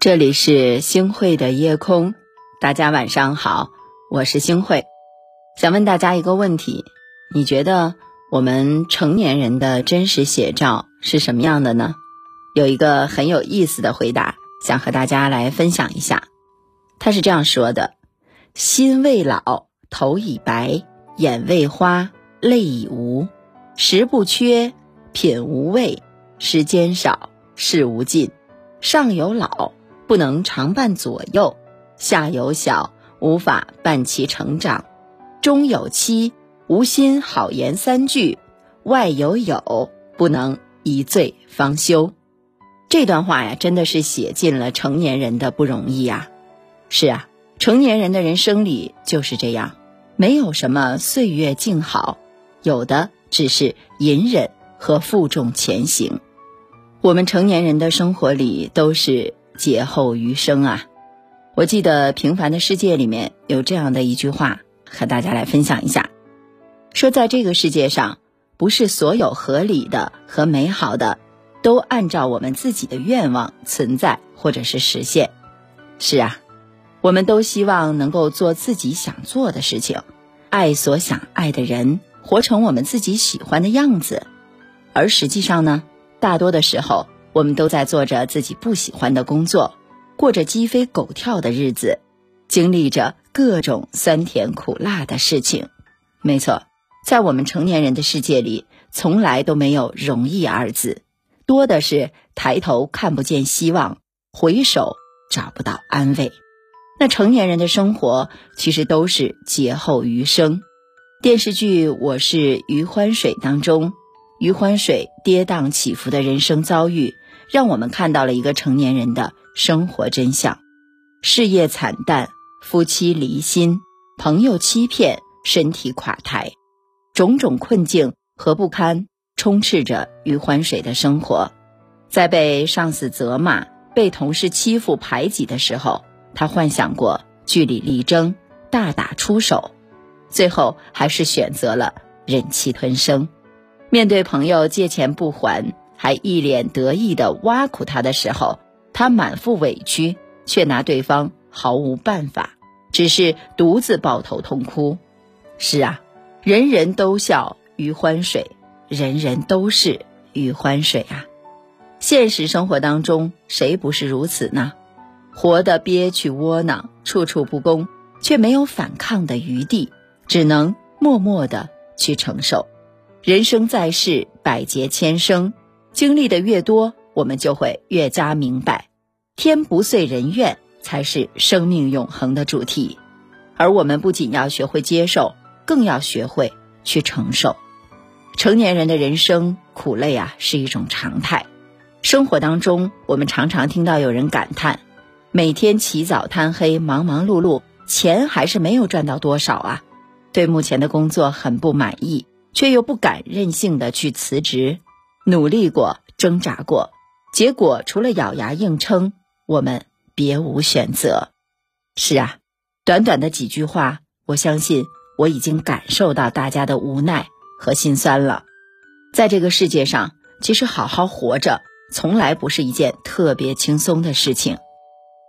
这里是星汇的夜空，大家晚上好，我是星汇。想问大家一个问题：你觉得我们成年人的真实写照是什么样的呢？有一个很有意思的回答，想和大家来分享一下。他是这样说的：“心未老，头已白，眼未花，泪已无，食不缺，品无味，时间少，事无尽，上有老。”不能常伴左右，下有小，无法伴其成长；中有妻，无心好言三句；外有友，不能一醉方休。这段话呀，真的是写尽了成年人的不容易啊！是啊，成年人的人生里就是这样，没有什么岁月静好，有的只是隐忍和负重前行。我们成年人的生活里都是。劫后余生啊！我记得《平凡的世界》里面有这样的一句话，和大家来分享一下：说在这个世界上，不是所有合理的和美好的都按照我们自己的愿望存在或者是实现。是啊，我们都希望能够做自己想做的事情，爱所想爱的人，活成我们自己喜欢的样子。而实际上呢，大多的时候。我们都在做着自己不喜欢的工作，过着鸡飞狗跳的日子，经历着各种酸甜苦辣的事情。没错，在我们成年人的世界里，从来都没有容易二字，多的是抬头看不见希望，回首找不到安慰。那成年人的生活其实都是劫后余生。电视剧《我是余欢水》当中。余欢水跌宕起伏的人生遭遇，让我们看到了一个成年人的生活真相：事业惨淡，夫妻离心，朋友欺骗，身体垮台，种种困境和不堪充斥着余欢水的生活。在被上司责骂、被同事欺负排挤的时候，他幻想过据理力争、大打出手，最后还是选择了忍气吞声。面对朋友借钱不还，还一脸得意的挖苦他的时候，他满腹委屈，却拿对方毫无办法，只是独自抱头痛哭。是啊，人人都笑余欢水，人人都是余欢水啊！现实生活当中，谁不是如此呢？活得憋屈窝囊，处处不公，却没有反抗的余地，只能默默的去承受。人生在世，百劫千生，经历的越多，我们就会越加明白，天不遂人愿才是生命永恒的主题。而我们不仅要学会接受，更要学会去承受。成年人的人生苦累啊，是一种常态。生活当中，我们常常听到有人感叹：每天起早贪黑，忙忙碌碌，钱还是没有赚到多少啊！对目前的工作很不满意。却又不敢任性的去辞职，努力过，挣扎过，结果除了咬牙硬撑，我们别无选择。是啊，短短的几句话，我相信我已经感受到大家的无奈和心酸了。在这个世界上，其实好好活着，从来不是一件特别轻松的事情。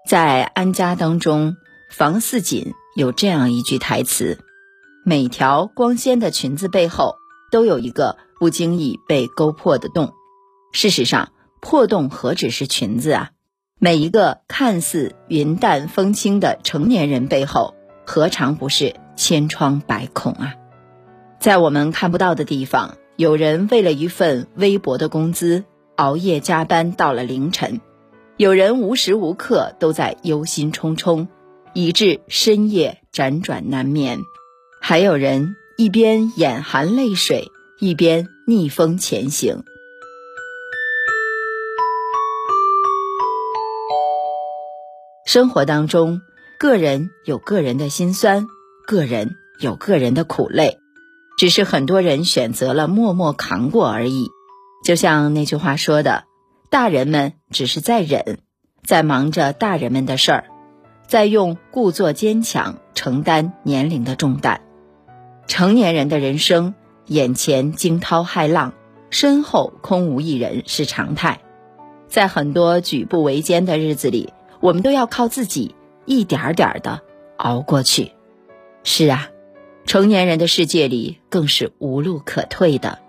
在《安家》当中，房似锦有这样一句台词。每条光鲜的裙子背后，都有一个不经意被勾破的洞。事实上，破洞何止是裙子啊？每一个看似云淡风轻的成年人背后，何尝不是千疮百孔啊？在我们看不到的地方，有人为了一份微薄的工资，熬夜加班到了凌晨；有人无时无刻都在忧心忡忡，以致深夜辗转难眠。还有人一边眼含泪水，一边逆风前行。生活当中，个人有个人的辛酸，个人有个人的苦累，只是很多人选择了默默扛过而已。就像那句话说的：“大人们只是在忍，在忙着大人们的事儿，在用故作坚强承担年龄的重担。”成年人的人生，眼前惊涛骇浪，身后空无一人是常态。在很多举步维艰的日子里，我们都要靠自己一点点的熬过去。是啊，成年人的世界里更是无路可退的。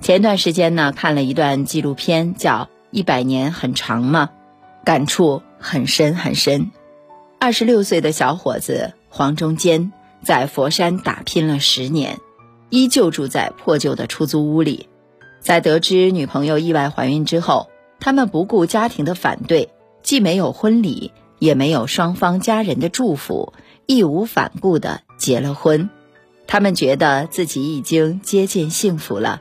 前段时间呢，看了一段纪录片，叫《一百年很长吗》，感触很深很深。二十六岁的小伙子黄中坚在佛山打拼了十年，依旧住在破旧的出租屋里。在得知女朋友意外怀孕之后，他们不顾家庭的反对，既没有婚礼，也没有双方家人的祝福，义无反顾地结了婚。他们觉得自己已经接近幸福了。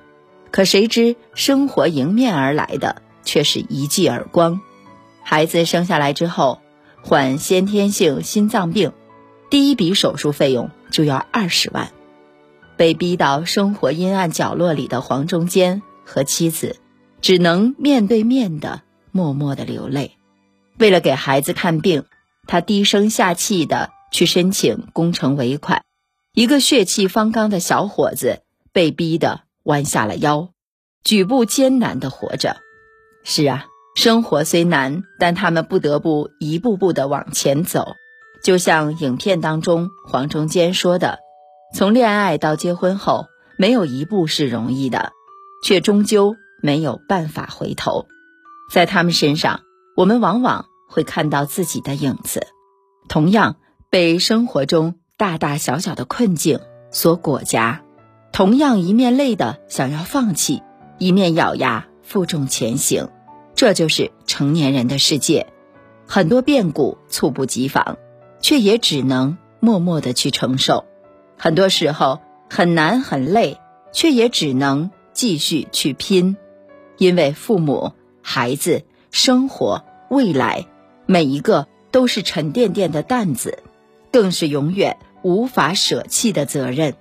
可谁知，生活迎面而来的却是一记耳光。孩子生下来之后，患先天性心脏病，第一笔手术费用就要二十万。被逼到生活阴暗角落里的黄中坚和妻子，只能面对面的默默的流泪。为了给孩子看病，他低声下气的去申请工程尾款。一个血气方刚的小伙子被逼的。弯下了腰，举步艰难的活着。是啊，生活虽难，但他们不得不一步步的往前走。就像影片当中黄中坚说的：“从恋爱到结婚后，没有一步是容易的，却终究没有办法回头。”在他们身上，我们往往会看到自己的影子，同样被生活中大大小小的困境所裹挟。同样一面累的想要放弃，一面咬牙负重前行，这就是成年人的世界。很多变故猝不及防，却也只能默默的去承受。很多时候很难很累，却也只能继续去拼。因为父母、孩子、生活、未来，每一个都是沉甸甸的担子，更是永远无法舍弃的责任。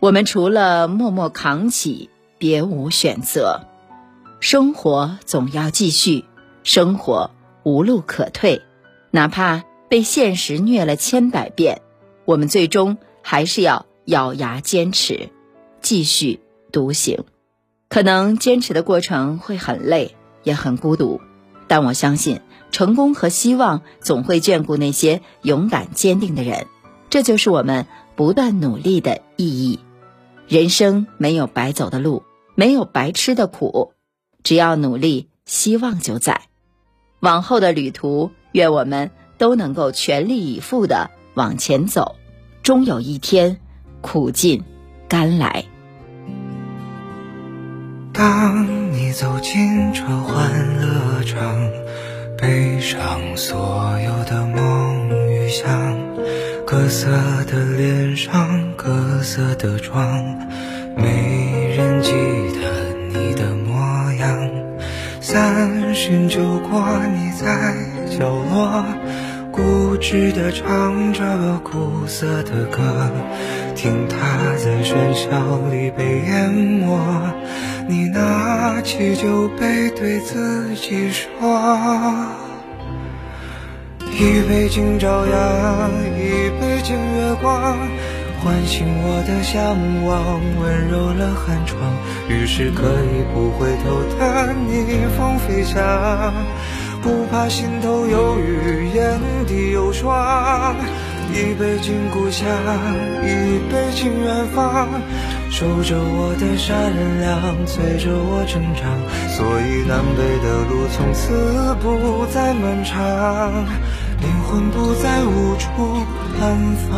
我们除了默默扛起，别无选择。生活总要继续，生活无路可退。哪怕被现实虐了千百遍，我们最终还是要咬牙坚持，继续独行。可能坚持的过程会很累，也很孤独，但我相信成功和希望总会眷顾那些勇敢坚定的人。这就是我们不断努力的意义。人生没有白走的路，没有白吃的苦，只要努力，希望就在。往后的旅途，愿我们都能够全力以赴的往前走，终有一天，苦尽甘来。当你走进这欢乐场，背上所有的梦与想。各色的脸上，各色的妆，固执地唱着苦涩的歌，听它在喧嚣里被淹没。你拿起酒杯，对自己说。一杯敬朝阳，一杯敬月光，唤醒我的向往，温柔了寒窗。于是可以不回头的逆风飞翔，不怕心头有雨，眼底有霜。一杯敬故乡，一杯敬远方，守着我的善良，催着我成长。所以南北的路从此不再漫长。灵魂不再无处安放。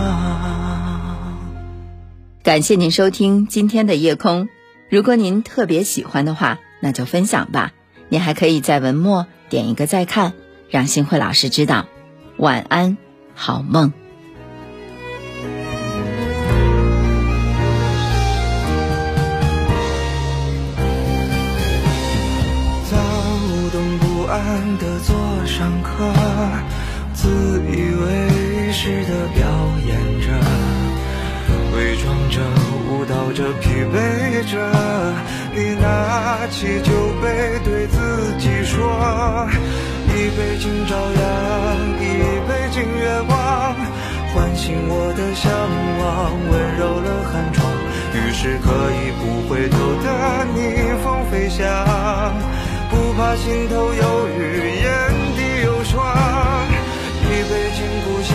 感谢您收听今天的夜空。如果您特别喜欢的话，那就分享吧。你还可以在文末点一个再看，让新慧老师知道。晚安，好梦。躁动不安的坐上课。自以为是的表演着，伪装着，舞蹈着，疲惫着。你拿起酒杯，对自己说：一杯敬朝阳，一杯敬月光，唤醒我的向往，温柔了寒窗。于是可以不回头的逆风飞翔，不怕心头有雨，眼底有霜。一杯敬故乡，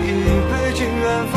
一杯敬远方，